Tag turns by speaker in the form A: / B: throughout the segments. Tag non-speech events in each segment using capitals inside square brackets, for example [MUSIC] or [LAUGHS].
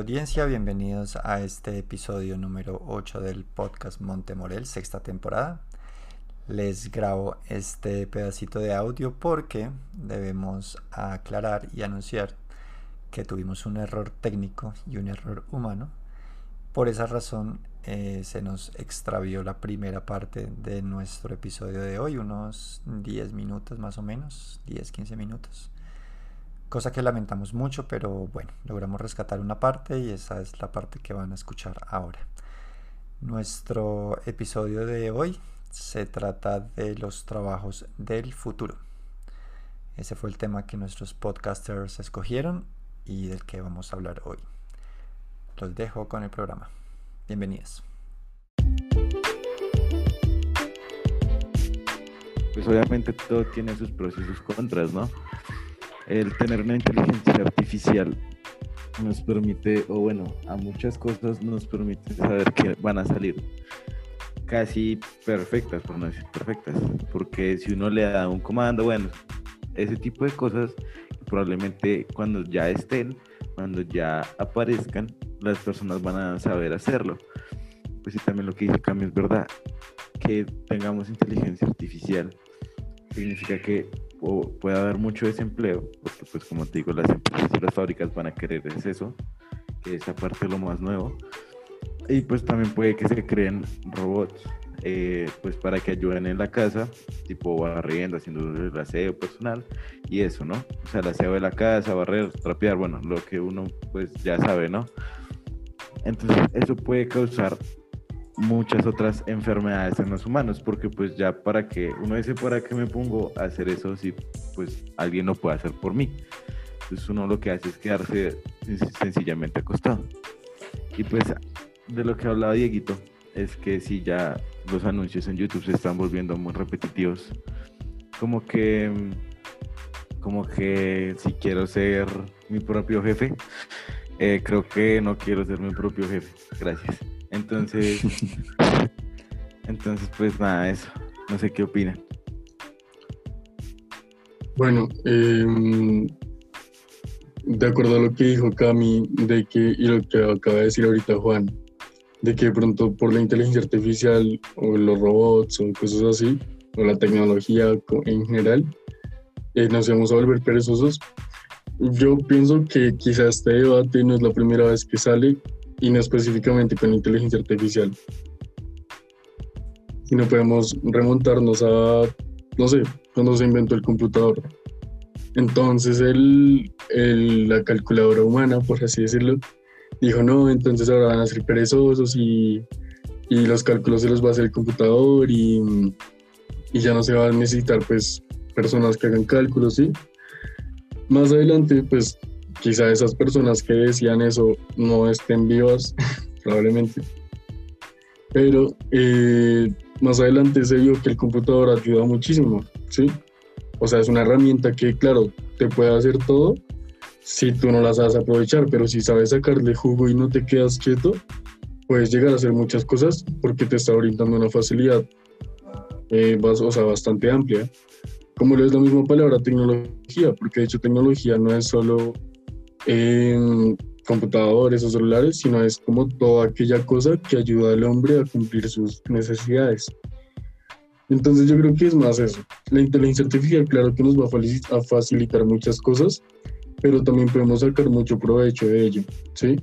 A: Audiencia, bienvenidos a este episodio número 8 del podcast Montemorel, sexta temporada. Les grabo este pedacito de audio porque debemos aclarar y anunciar que tuvimos un error técnico y un error humano. Por esa razón eh, se nos extravió la primera parte de nuestro episodio de hoy, unos 10 minutos más o menos, 10-15 minutos cosa que lamentamos mucho, pero bueno, logramos rescatar una parte y esa es la parte que van a escuchar ahora. Nuestro episodio de hoy se trata de los trabajos del futuro. Ese fue el tema que nuestros podcasters escogieron y del que vamos a hablar hoy. Los dejo con el programa. Bienvenidos.
B: Pues obviamente todo tiene sus pros y sus contras, ¿no? El tener una inteligencia artificial nos permite, o bueno, a muchas cosas nos permite saber que van a salir casi perfectas, por no decir perfectas, porque si uno le da un comando, bueno, ese tipo de cosas probablemente cuando ya estén, cuando ya aparezcan, las personas van a saber hacerlo. Pues sí, también lo que dice Cami es verdad, que tengamos inteligencia artificial significa que puede haber mucho desempleo, porque pues como te digo, las empresas y las fábricas van a querer es eso, que esa parte es lo más nuevo. Y pues también puede que se creen robots, eh, pues para que ayuden en la casa, tipo barriendo, haciendo el aseo personal y eso, ¿no? O sea, el aseo de la casa, barrer, trapear, bueno, lo que uno pues ya sabe, ¿no? Entonces eso puede causar muchas otras enfermedades en los humanos, porque pues ya para que uno dice, ¿para qué me pongo a hacer eso si pues alguien lo puede hacer por mí? Entonces uno lo que hace es quedarse sencillamente acostado. Y pues de lo que hablaba Dieguito, es que si ya los anuncios en YouTube se están volviendo muy repetitivos, como que, como que si quiero ser mi propio jefe, eh, creo que no quiero ser mi propio jefe. Gracias. Entonces, [LAUGHS] entonces pues nada, eso. No sé qué opinan.
C: Bueno, em, de acuerdo a lo que dijo Cami, de que, y lo que acaba de decir ahorita Juan, de que pronto por la inteligencia artificial o los robots o cosas así, o la tecnología en general, eh, nos vamos a volver perezosos. Yo pienso que quizás este debate no es la primera vez que sale y no específicamente con inteligencia artificial. Y no podemos remontarnos a, no sé, cuando se inventó el computador. Entonces el, la calculadora humana, por así decirlo, dijo, no, entonces ahora van a ser perezosos y, y los cálculos se los va a hacer el computador y, y ya no se van a necesitar pues personas que hagan cálculos, ¿sí? Más adelante, pues quizá esas personas que decían eso no estén vivas, [LAUGHS] probablemente. Pero eh, más adelante se vio que el computador ayuda muchísimo, ¿sí? O sea, es una herramienta que, claro, te puede hacer todo si tú no la sabes aprovechar, pero si sabes sacarle jugo y no te quedas quieto, puedes llegar a hacer muchas cosas porque te está brindando una facilidad, eh, o sea, bastante amplia. Como lo es la misma palabra tecnología, porque de hecho tecnología no es solo en computadores o celulares, sino es como toda aquella cosa que ayuda al hombre a cumplir sus necesidades. Entonces yo creo que es más eso. La inteligencia artificial, claro que nos va a facilitar muchas cosas, pero también podemos sacar mucho provecho de ello, ¿sí?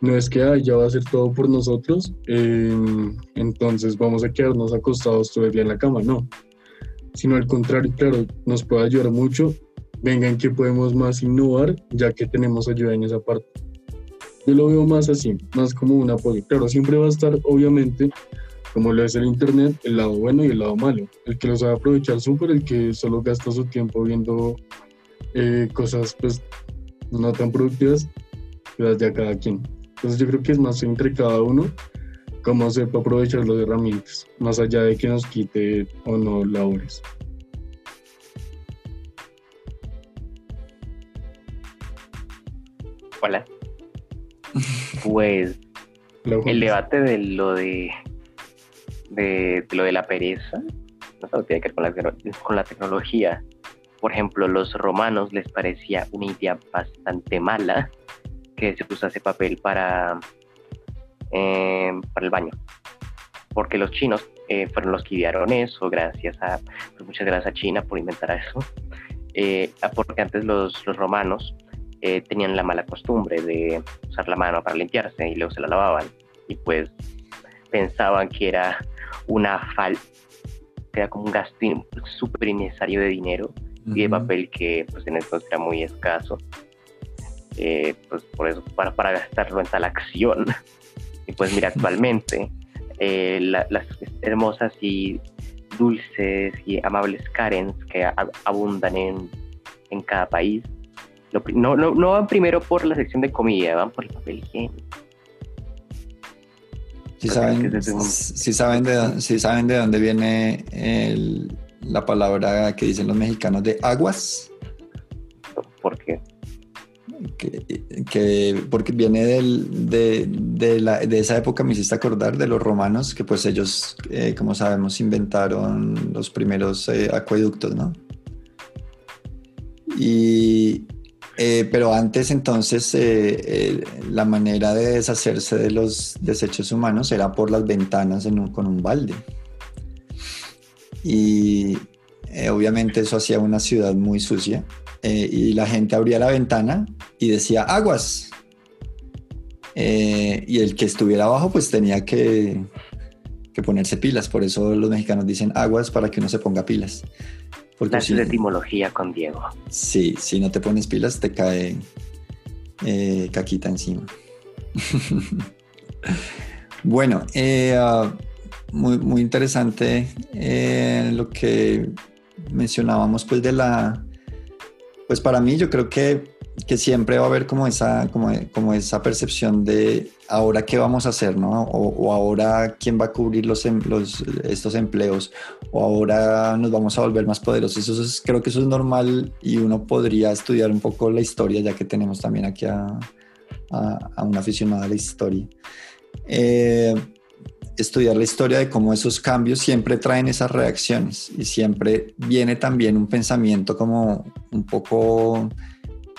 C: No es que ah, ya va a hacer todo por nosotros, em, entonces vamos a quedarnos acostados todo el día en la cama, no. Sino al contrario, claro, nos puede ayudar mucho vengan que podemos más innovar ya que tenemos ayuda en esa parte. Yo lo veo más así, más como un apoyo. Claro, siempre va a estar, obviamente, como lo es el Internet, el lado bueno y el lado malo. El que lo sabe aprovechar súper, el que solo gasta su tiempo viendo eh, cosas pues no tan productivas, pues ya cada quien. Entonces yo creo que es más entre cada uno cómo sepa aprovechar las herramientas, más allá de que nos quite o no labores.
D: Pues el debate de lo de, de, lo de la pereza no tiene que ver con la, con la tecnología. Por ejemplo, los romanos les parecía una idea bastante mala que se usase papel para, eh, para el baño. Porque los chinos eh, fueron los que idearon eso, gracias a, pues, muchas gracias a China por inventar eso. Eh, porque antes los, los romanos tenían la mala costumbre de usar la mano para limpiarse y luego se la lavaban. Y pues pensaban que era una falta, que era como un gasto súper innecesario de dinero y de papel que pues en entonces era muy escaso. Eh, pues por eso, para, para gastarlo en tal acción. Y pues mira, [LAUGHS] actualmente eh, las hermosas y dulces y amables Karens que abundan en, en, cada país, no, no, no, van primero por la sección de comida, van por el papel higiénico.
A: Si saben, si saben, de, si saben de dónde viene el, la palabra que dicen los mexicanos de aguas.
D: ¿Por qué?
A: Que, porque viene del, de, de, la, de, esa época, me hiciste acordar, de los romanos, que pues ellos, eh, como sabemos, inventaron los primeros eh, acueductos, ¿no? Y, eh, pero antes entonces la manera de deshacerse de los desechos humanos era por las ventanas con un balde. Y eh, obviamente eso hacía una ciudad muy sucia. Eh, y la gente abría la ventana y decía aguas. Eh, y el que estuviera abajo pues tenía que, que, ponerse pilas. Por eso los mexicanos dicen aguas para que uno se ponga pilas.
D: Porque si, de etimología con Diego.
A: Sí, si no te pones pilas te cae caquita encima. [LAUGHS] bueno, uh, muy, muy interesante eh, lo que mencionábamos pues de la, pues para mí yo creo que, que siempre va a haber como esa, como, como, esa percepción de ahora qué vamos a hacer, ¿no? O, ahora quién va a cubrir los, em, los, estos empleos, o ahora nos vamos a volver más poderosos. Eso es, creo que eso es normal y uno podría estudiar un poco la historia, ya que tenemos también aquí a, a, a una aficionada a la historia. Eh, estudiar la historia de cómo esos cambios siempre traen esas reacciones y siempre viene también un pensamiento como un poco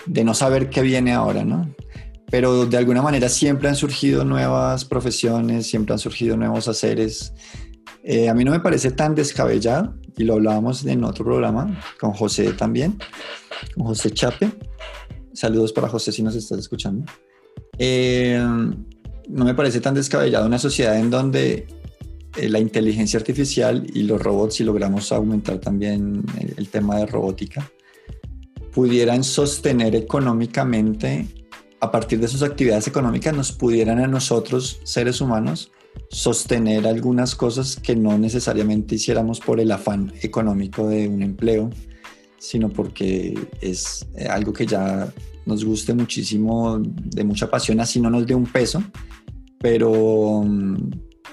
A: de no saber qué viene ahora, ¿no? Pero de alguna manera siempre han surgido nuevas profesiones, siempre han surgido nuevos haceres. Eh, a mí no me parece tan descabellado, y lo hablábamos en otro programa con José también, con José Chape. Saludos para José si nos estás escuchando. Eh, no me parece tan descabellado una sociedad en donde eh, la inteligencia artificial y los robots, si logramos aumentar también el, tema de robótica, pudieran sostener económicamente, a partir de sus actividades económicas, nos pudieran a nosotros, seres humanos, sostener algunas cosas que no necesariamente hiciéramos por el afán económico de un empleo, sino porque es eh, algo que ya nos guste muchísimo, de mucha pasión, así no nos dé un peso, pero,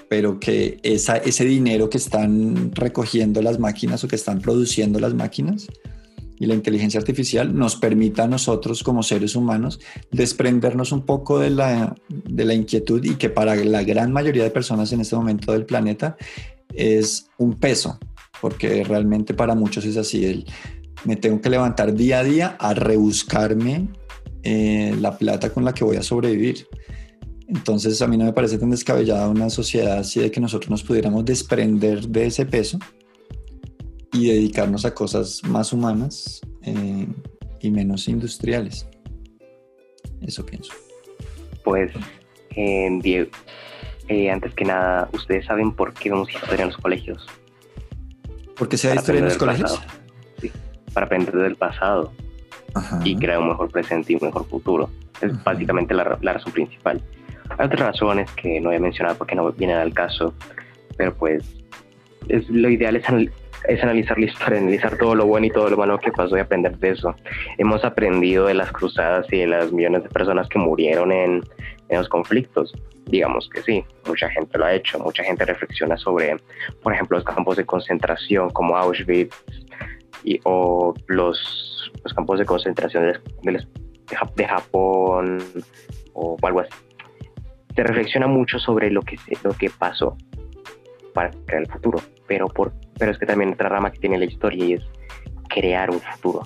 A: pero que esa, ese dinero que están recogiendo las máquinas o que están produciendo las máquinas y la inteligencia artificial nos permita a nosotros como seres humanos desprendernos un poco de la, de la inquietud y que para la gran mayoría de personas en este momento del planeta es un peso, porque realmente para muchos es así, el, me tengo que levantar día a día a rebuscarme eh, la plata con la que voy a sobrevivir. Entonces a mí no me parece tan descabellada una sociedad así de que nosotros nos pudiéramos desprender de ese peso y dedicarnos a cosas más humanas eh, y menos industriales. Eso pienso.
D: Pues, eh, Diego, antes que nada, ¿ustedes saben por qué vemos historia en los colegios?
A: ¿Por qué se da historia en los colegios?
D: Sí, para aprender del pasado y crear un mejor presente y un mejor futuro. Es básicamente la, razón principal. Hay otras razones que no he mencionado porque no vienen al caso, pero pues es, lo ideal es, es analizar la historia, analizar todo lo bueno y todo lo malo que pasó y aprender de eso. Hemos aprendido de las cruzadas y de las millones de personas que murieron en, en los conflictos. Digamos que sí, mucha gente lo ha hecho, mucha gente reflexiona sobre, por ejemplo, los campos de concentración como Auschwitz y, o los los campos de concentración de, de, Japón o algo así. Se reflexiona mucho sobre lo que, lo que pasó para el futuro, pero, por, pero es que también otra rama que tiene la historia y es crear un futuro.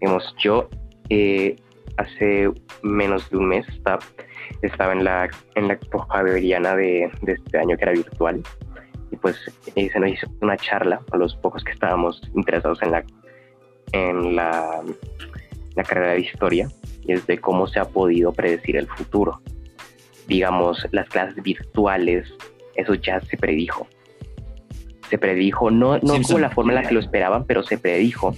D: Digamos, yo, eh, hace menos de un mes estaba, estaba en la en la Expo de, de este año que era virtual y pues eh, se nos hizo una charla a los pocos que estábamos interesados en la en la, la carrera de historia y es de cómo se ha podido predecir el futuro. Digamos, las clases virtuales, eso ya se predijo. Se predijo, no, no como la forma en la que lo esperaban, pero se predijo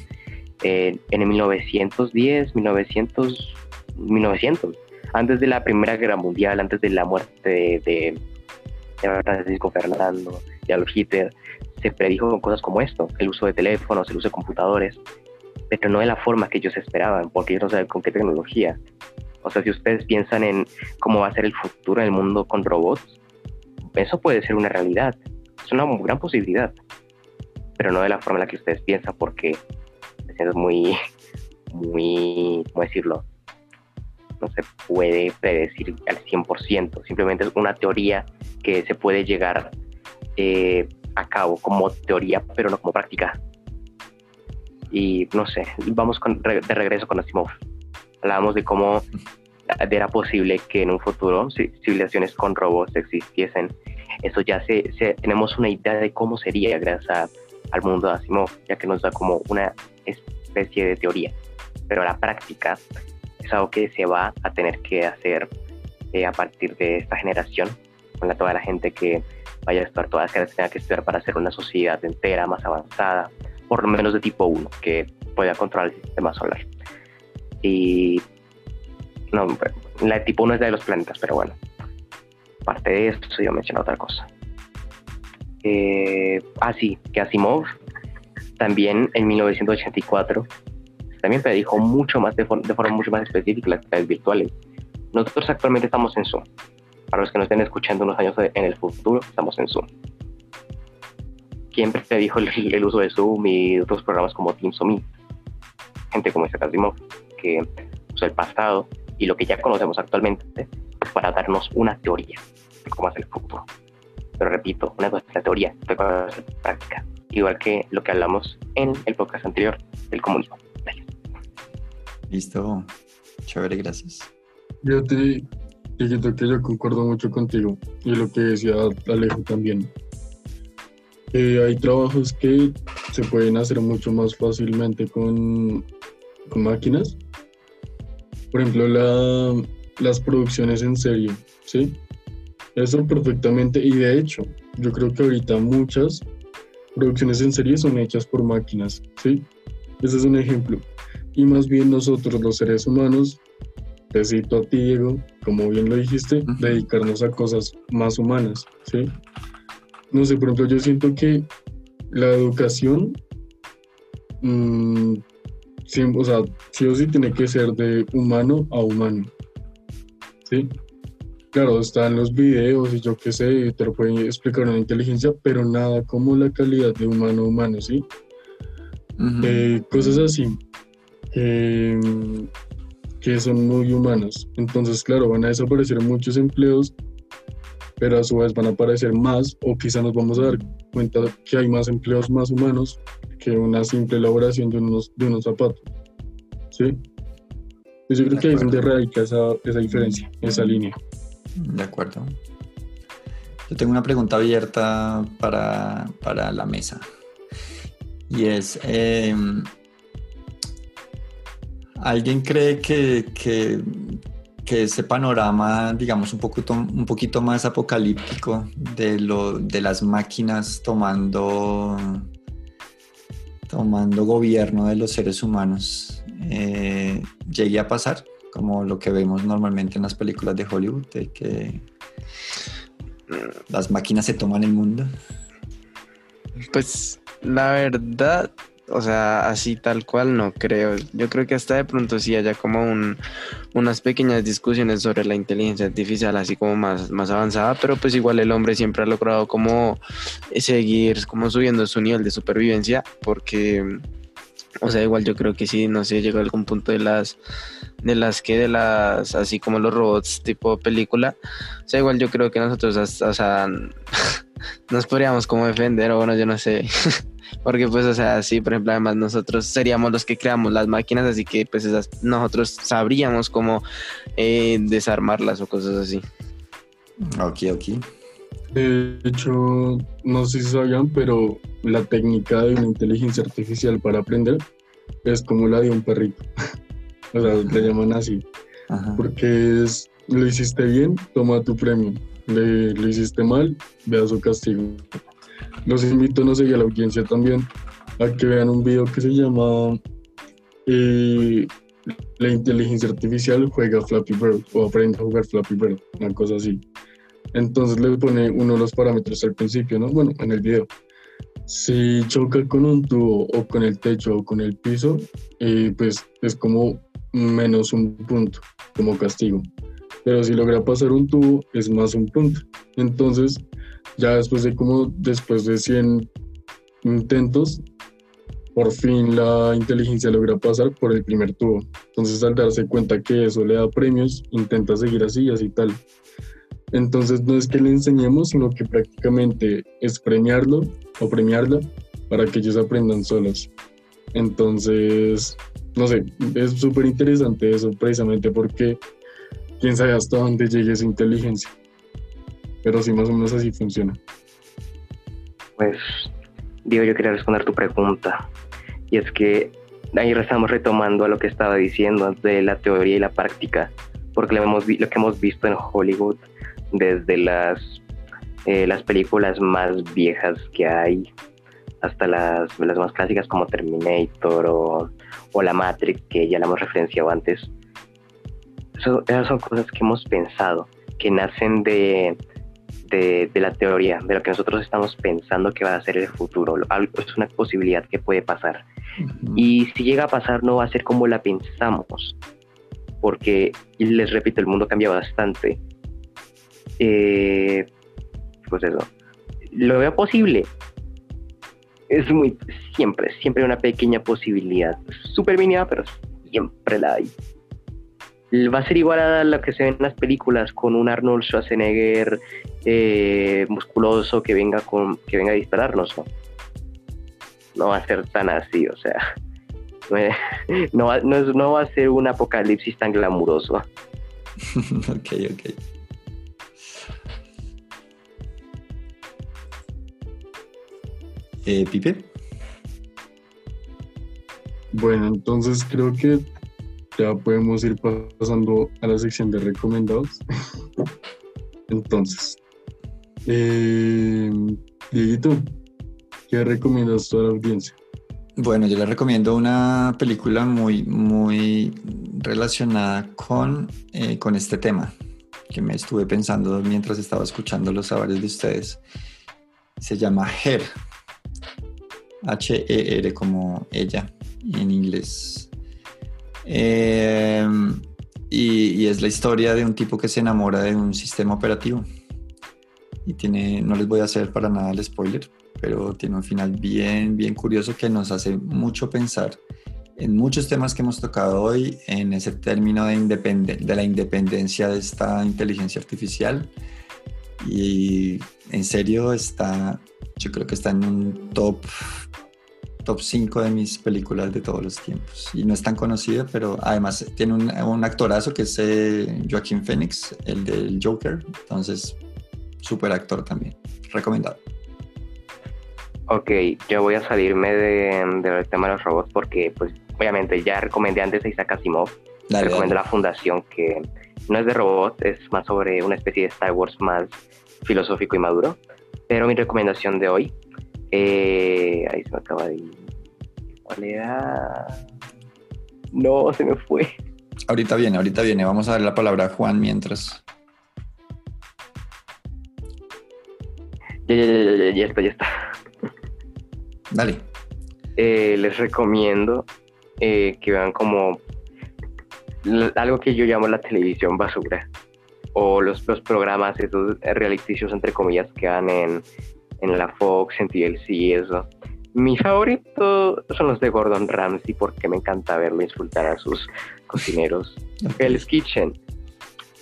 D: eh, en el 1910, 1900, 1900, antes de la Primera Guerra Mundial, antes de la muerte de, de, de Francisco Fernando, de Adolf Hitler, se predijo cosas como esto, el uso de teléfonos, el uso de computadores, pero no de la forma que ellos esperaban, porque ellos no saben con qué tecnología. O sea, si ustedes piensan en cómo va a ser el futuro del mundo con robots, eso puede ser una realidad, es una gran posibilidad, pero no de la forma en la que ustedes piensan, porque es muy, [LAUGHS] muy, ¿cómo decirlo? No se puede predecir al 100%, simplemente es una teoría que se puede llegar eh, a cabo como teoría, pero no como práctica y no sé, vamos de regreso con Asimov. Hablábamos de cómo [LAUGHS] era posible que en un futuro civilizaciones con robots existiesen. Eso ya se, tenemos una idea de cómo sería gracias al mundo de Asimov, ya que nos da como una especie de teoría. Pero la práctica es algo que se va a tener que hacer eh, a partir de esta generación, con la, toda la gente que vaya a estudiar, todas las que tenga que estudiar para hacer una sociedad entera, más avanzada, por lo menos de tipo 1, que pueda controlar el sistema solar. Y no, la de tipo 1 es de los planetas, pero bueno, aparte de esto, yo menciono otra cosa. Eh, ah, sí, que Asimov también en 1984 también predijo mucho más de, de forma mucho más específica las redes virtuales. Nosotros actualmente estamos en Zoom. Para los que nos estén escuchando unos años en el futuro, estamos en Zoom siempre te dijo el, uso de Zoom y otros programas como Teams o Meet. Gente como ese Casimov, que usa el pasado y lo que ya conocemos actualmente para darnos una teoría cómo hacer el futuro. Pero repito, una cosa es la teoría, otra cosa es la práctica. Igual que lo que hablamos en el podcast anterior del comunismo.
A: Listo. Chévere, gracias.
C: Yo te, te que yo concuerdo mucho contigo y lo que decía Alejo también hay trabajos que se pueden hacer mucho más fácilmente con, con máquinas. Por ejemplo, la, las producciones en serie, ¿sí? Eso perfectamente, y de hecho, yo creo que ahorita muchas producciones en serie son hechas por máquinas, ¿sí? Ese es un ejemplo. Y más bien nosotros, los seres humanos, te cito a ti, Diego, como bien lo dijiste, dedicarnos a cosas más humanas, ¿sí? no sé, por ejemplo, yo siento que la educación, mm, o sea, sí o sí tiene que ser de humano a humano. ¿Sí? Claro, están los videos y yo qué sé, te lo pueden explicar una inteligencia, pero nada como la calidad de humano a humano, ¿sí? Eh, cosas así que son muy humanas. Entonces, claro, van a desaparecer muchos empleos pero a su vez van a aparecer más o quizá nos vamos a dar cuenta que hay más empleos más humanos que una simple elaboración de unos, de unos zapatos. ¿Sí? Pues yo creo que ahí es donde radica esa, esa diferencia, esa línea.
A: De acuerdo. Yo tengo una pregunta abierta para, para la mesa. Y es, em, ¿alguien cree que, que, ese panorama, digamos, un poquito, un poquito más apocalíptico de, lo, de las máquinas tomando, tomando gobierno de los seres humanos, eh, llegue a pasar, como lo que vemos normalmente en las películas de Hollywood, de que las máquinas se toman el mundo.
E: Pues la verdad, o sea, así tal cual no creo. Yo creo que hasta de pronto sí haya como un, unas pequeñas discusiones sobre la inteligencia artificial así como más, más avanzada, pero pues igual el hombre siempre ha logrado como seguir como subiendo su nivel de supervivencia porque... O sea, igual yo creo que sí, no sé, llegó a algún punto de las, de las que, de las, así como los robots tipo película. O sea, igual yo creo que nosotros, o sea, [LAUGHS] nos podríamos como defender, o bueno, yo no sé. [LAUGHS] Porque pues, o sea, sí, por ejemplo, además nosotros seríamos los que creamos las máquinas, así que pues nosotros sabríamos cómo eh, desarmarlas o cosas así.
A: Ok, ok.
C: De hecho, no sé si sabían, pero la técnica de una inteligencia artificial para aprender es como la de un perrito. [LAUGHS] o sea, le llaman así.
A: Ajá.
C: Porque es, lo hiciste bien, toma tu premio. Le, lo hiciste mal, vea su castigo. Los invito, no sé, y a la audiencia también, a que vean un video que se llama eh, La inteligencia artificial juega Flappy Bird o aprende a jugar Flappy Bird, una cosa así. Entonces le pone uno de los parámetros al principio, ¿no? Bueno, en el video. Si choca con un tubo o con el techo o con el piso, eh, pues es como menos un punto como castigo. Pero si logra pasar un tubo, es más un punto. Entonces, ya después de como después de 100 intentos, por fin la inteligencia logra pasar por el primer tubo. Entonces, al darse cuenta que eso le da premios, intenta seguir así y así tal. Entonces, no es que le enseñemos, sino que prácticamente es premiarlo o premiarla para que ellos aprendan solos. Entonces, no sé, es súper interesante eso precisamente porque quién sabe hasta dónde llegue esa inteligencia. Pero sí, más o menos así funciona.
D: Pues, Diego, yo quería responder tu pregunta. Y es que ahí estamos retomando a lo que estaba diciendo de la teoría y la práctica, porque lo, hemos, lo que hemos visto en Hollywood desde las, eh, las películas más viejas que hay hasta las, las más clásicas como Terminator o, o La Matrix, que ya la hemos referenciado antes. Eso- esas son cosas que hemos pensado, que nacen de, de, de la teoría, de lo que nosotros estamos pensando que va a ser el futuro. Algo- Es una posibilidad que puede pasar. Y si llega a pasar, no va a ser como la pensamos. Porque, y les repito, el mundo cambia bastante. Eh, pues eso. Lo veo posible. Es muy. Siempre, siempre una pequeña posibilidad. Súper mínima, pero siempre la hay. Va a ser igual a lo que se ve en las películas con un Arnold Schwarzenegger eh, musculoso que venga, con, que venga a dispararnos, ¿no? va a ser tan así, o sea, [LAUGHS] no no, no va a ser un apocalipsis tan glamuroso. [LAUGHS]
A: ok, ok. Eh, Pipe,
C: Bueno, entonces creo que ya podemos ir pasando a la sección de recomendados. [LAUGHS] entonces, eh, Dieguito, ¿qué recomiendas a toda la audiencia?
A: bueno, yo le recomiendo una película muy, muy relacionada con, eh, con este tema que me estuve pensando mientras estaba escuchando los varios de ustedes. Se llama Her. H-E-R como ella en inglés. Eh, y, y es la historia de un tipo que se enamora de un sistema operativo. Y tiene, no les voy a hacer para nada el spoiler, pero tiene un final bien, bien curioso que nos hace mucho pensar en muchos temas que hemos tocado hoy, en ese término de, independe- de la independencia de esta inteligencia artificial. Y en serio está, yo creo que está en un top, top 5 de mis películas de todos los tiempos. Y no es tan conocido, pero además tiene un, un actorazo que es eh, Joaquín Phoenix, el del Joker. Entonces, súper actor también. Recomendado.
D: Ok, yo voy a salirme de- del tema de los robots porque, pues, obviamente ya recomendé antes a Isaac Asimov,
A: Dale,
D: recomendé
A: dale.
D: la fundación que no es de robots, es más sobre una especie de Star Wars más filosófico y maduro. Pero mi recomendación de hoy, eh, ahí se me acaba de ir. ¿Cuál era? No, se me fue.
A: Ahorita viene, ahorita viene. Vamos a dar la palabra a Juan mientras.
D: Ya, ya, ya, ya, ya está, ya está.
A: Dale.
D: Eh, les recomiendo eh, que vean como algo que yo llamo la televisión basura o los, los programas, esos realiticios entre comillas que dan en, en la Fox, en TLC y eso. Mi favorito son los de Gordon Ramsay porque me encanta verlo insultar a sus cocineros.
A: Ok,
D: Hell's Kitchen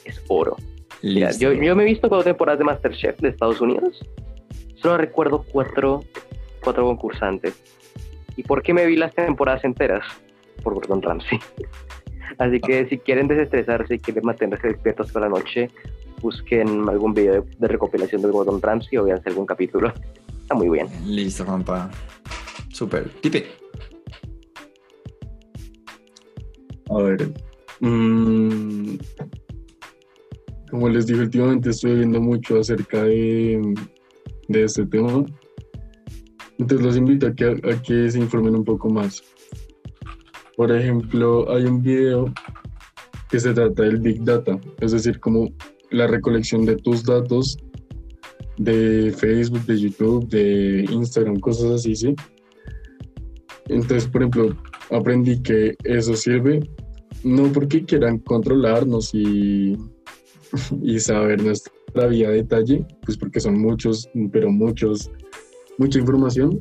D: es oro. Mira, yo, yo me he visto cuatro temporadas de Masterchef de Estados Unidos. Solo recuerdo cuatro cuatro concursantes. ¿Y por qué me vi las temporadas enteras? Por Gordon Ramsay. Así que si quieren desestresarse y quieren mantenerse despiertos por la noche, busquen algún video de, de recopilación de Gordon Ramsay o veanse algún capítulo. [LAUGHS] Está muy bien.
A: Listo, Juanpa. Super. Pipe.
C: A ver. mm, como les dije últimamente, estoy viendo mucho acerca de, de este tema. Entonces los invito a que, a que se informen un poco más. Por ejemplo, hay un video que se trata del Big Data, es decir, como la recolección de tus datos de Facebook, de YouTube, de Instagram, cosas así, ¿sí? Entonces, por ejemplo, aprendí que eso sirve no porque quieran controlarnos y, y saber nuestra vida a detalle, pues porque son muchos, pero muchos, mucha información,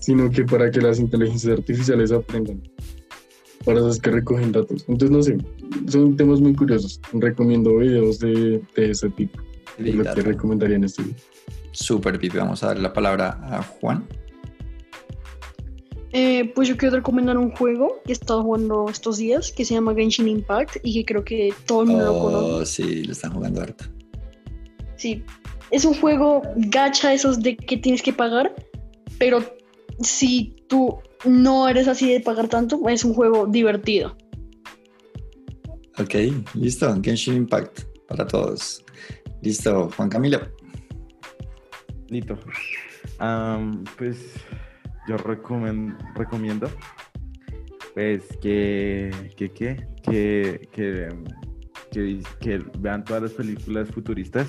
C: sino que para que las inteligencias artificiales aprendan. Para eso es que recogen datos. Entonces, no sé, son temas muy curiosos. Recomiendo videos de, de ese tipo. Es lo que recomendaría en este video.
A: Super, Pipe. Vamos a dar la palabra a Juan.
F: Eh, pues yo quiero recomendar un juego que he estado jugando estos días que se llama Genshin Impact y que creo que todo el mundo lo conoce.
A: Oh, sí, lo están jugando harto.
F: Sí, es un juego gacha esos de que tienes que pagar, pero si tú no eres así de pagar tanto, es un juego divertido.
A: Ok, listo. Genshin Impact para todos. Listo, Juan Camilo.
B: Listo. Am, pues yo recomiendo pues que que, que, que- que vean todas las películas futuristas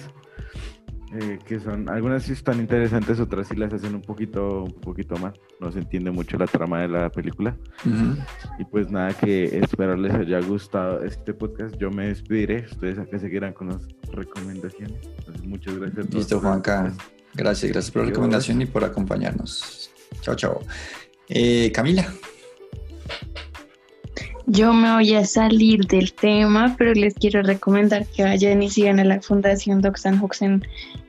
B: eh, que son algunas sí están interesantes otras sí las hacen un poquito un poquito más no se entiende mucho la trama de la película
A: Ujú.
B: y pues nada que espero les haya gustado este podcast yo me despediré ustedes acá seguirán con las recomendaciones Entonces, muchas gracias a todos
A: Listo, Juanca. Gracias, gracias por la recomendación y por acompañarnos. Chao, chao. Eh, Camila.
G: Yo me voy a salir del tema, pero les quiero recomendar que vayan y sigan a la Fundación Doxan Hooks en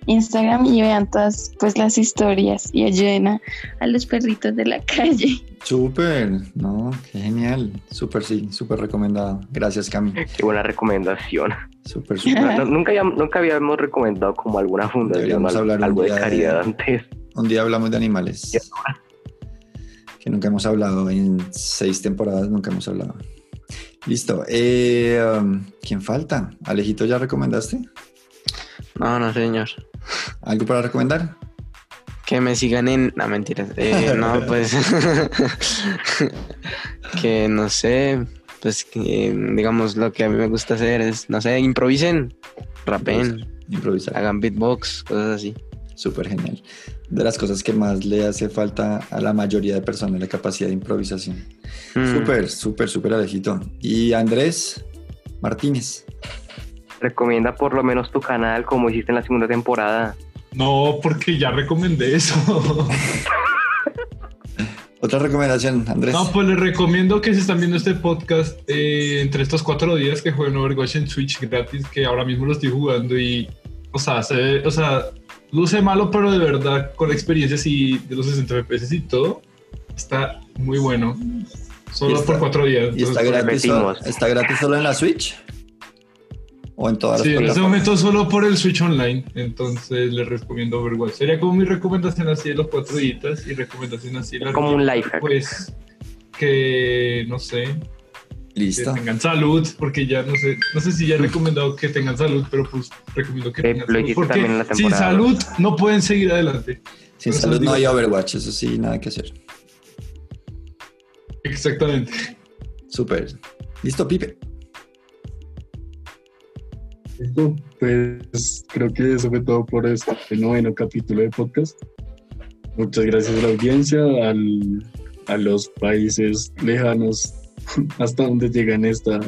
G: Instagram y vean todas pues las historias y ayuden a, a los perritos de la calle.
A: Súper, no, qué genial. Súper, sí, súper recomendado. Gracias, Cami.
D: Qué buena recomendación.
A: Súper, súper.
D: No, nunca, habíamos, nunca habíamos recomendado como alguna fundación, algo de
A: de-
D: caridad antes.
A: Un día hablamos de animales. Que nunca hemos hablado en seis temporadas, nunca hemos hablado. Listo. Eh, um, ¿Quién falta? Alejito, ¿ya recomendaste?
E: No, no, señor.
A: ¿Algo para recomendar?
E: Que me sigan en. No, mentiras. Eh, [LAUGHS] no, pues. [LAUGHS] que no sé. Pues que, digamos, lo que a mí me gusta hacer es, no sé, improvisen, rapen,
A: Improvisar.
E: hagan beatbox, cosas así.
A: Súper genial. De las cosas que más le hace falta a la mayoría de personas, la capacidad de improvisación.
E: Mm.
A: Súper, súper, súper Alejito. Y Andrés Martínez.
D: Recomienda por lo menos tu canal como hiciste en la segunda temporada.
H: No, porque ya recomendé eso. [LAUGHS]
A: Otra recomendación, Andrés.
H: No, pues les recomiendo que si están viendo este podcast eh, entre estos cuatro días que jueguen Overwatch en Switch gratis, que ahora mismo lo estoy jugando y, o sea, se ve- o sea, luce malo, pero de verdad con la experiencia así de los 60 FPS y todo, está muy bueno. Solo
A: Y está-
H: por cuatro días.
A: ¿Y está
H: entonces,
A: gratis, solo, está gratis solo en la Switch? ¿O en todas
H: Sí,
A: las
H: en este momento solo por el Switch Online, entonces les recomiendo Overwatch. Sería como mi recomendación así de los cuatro días y recomendación así de la
D: Como un life hack.
H: Pues que, no sé, que
A: Listo.
H: tengan salud, porque ya no sé, no sé si ya he recomendado que tengan salud, pero pues recomiendo que tengan
D: lo
H: salud. Porque sin salud no pueden seguir adelante.
A: Sin salud no hay Overwatch, eso sí, nada que hacer.
H: Exactamente.
A: Súper. Listo, Pipe.
C: Listo, pues creo que eso fue todo por este noveno capítulo de podcast. Muchas gracias a la audiencia, al- a los países lejanos [LAUGHS] hasta donde llegan esta,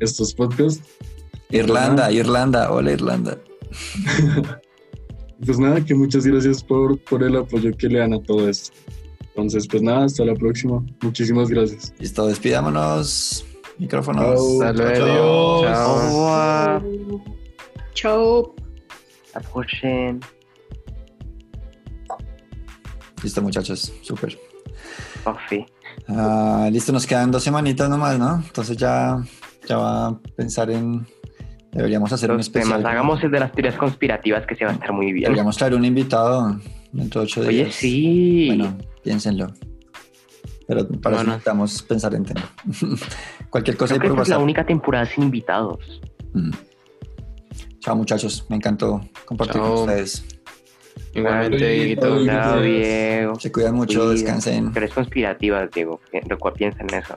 C: estos podcasts.
A: Irlanda, Irlanda. Hola, Irlanda. [LAUGHS]
C: Pues nada, que muchas gracias por, por el apoyo que le dan a todo esto. Entonces, pues nada, hasta la próxima. Muchísimas gracias.
A: Listo, despidámonos. Micrófonos.
H: Adiós.
E: Chao.
F: Chao.
D: Apoyen.
A: Listo, muchachos. Súper. Ah, listo, nos quedan dos semanitas nomás, ¿no? Entonces ya, ya va a pensar en... Deberíamos hacer un
D: Los
A: especial.
D: temas. Hagamos el de las teorías conspirativas que se va a estar muy bien.
A: Deberíamos traer un invitado dentro de ocho días.
D: Oye, sí.
A: Bueno, piénsenlo. Pero para eso necesitamos pensar en tema. [LAUGHS] Cualquier cosa
D: Creo que
A: por
D: esta es la única temporada sin invitados.
A: Mm. Chao muchachos, me encantó compartir con ustedes.
E: Igualmente.
D: Chao. Diego.
A: Se cuidan mucho,
D: Cuida.
A: descansen.
D: Teorías conspirativas, Diego. Recuerda, piensa en eso.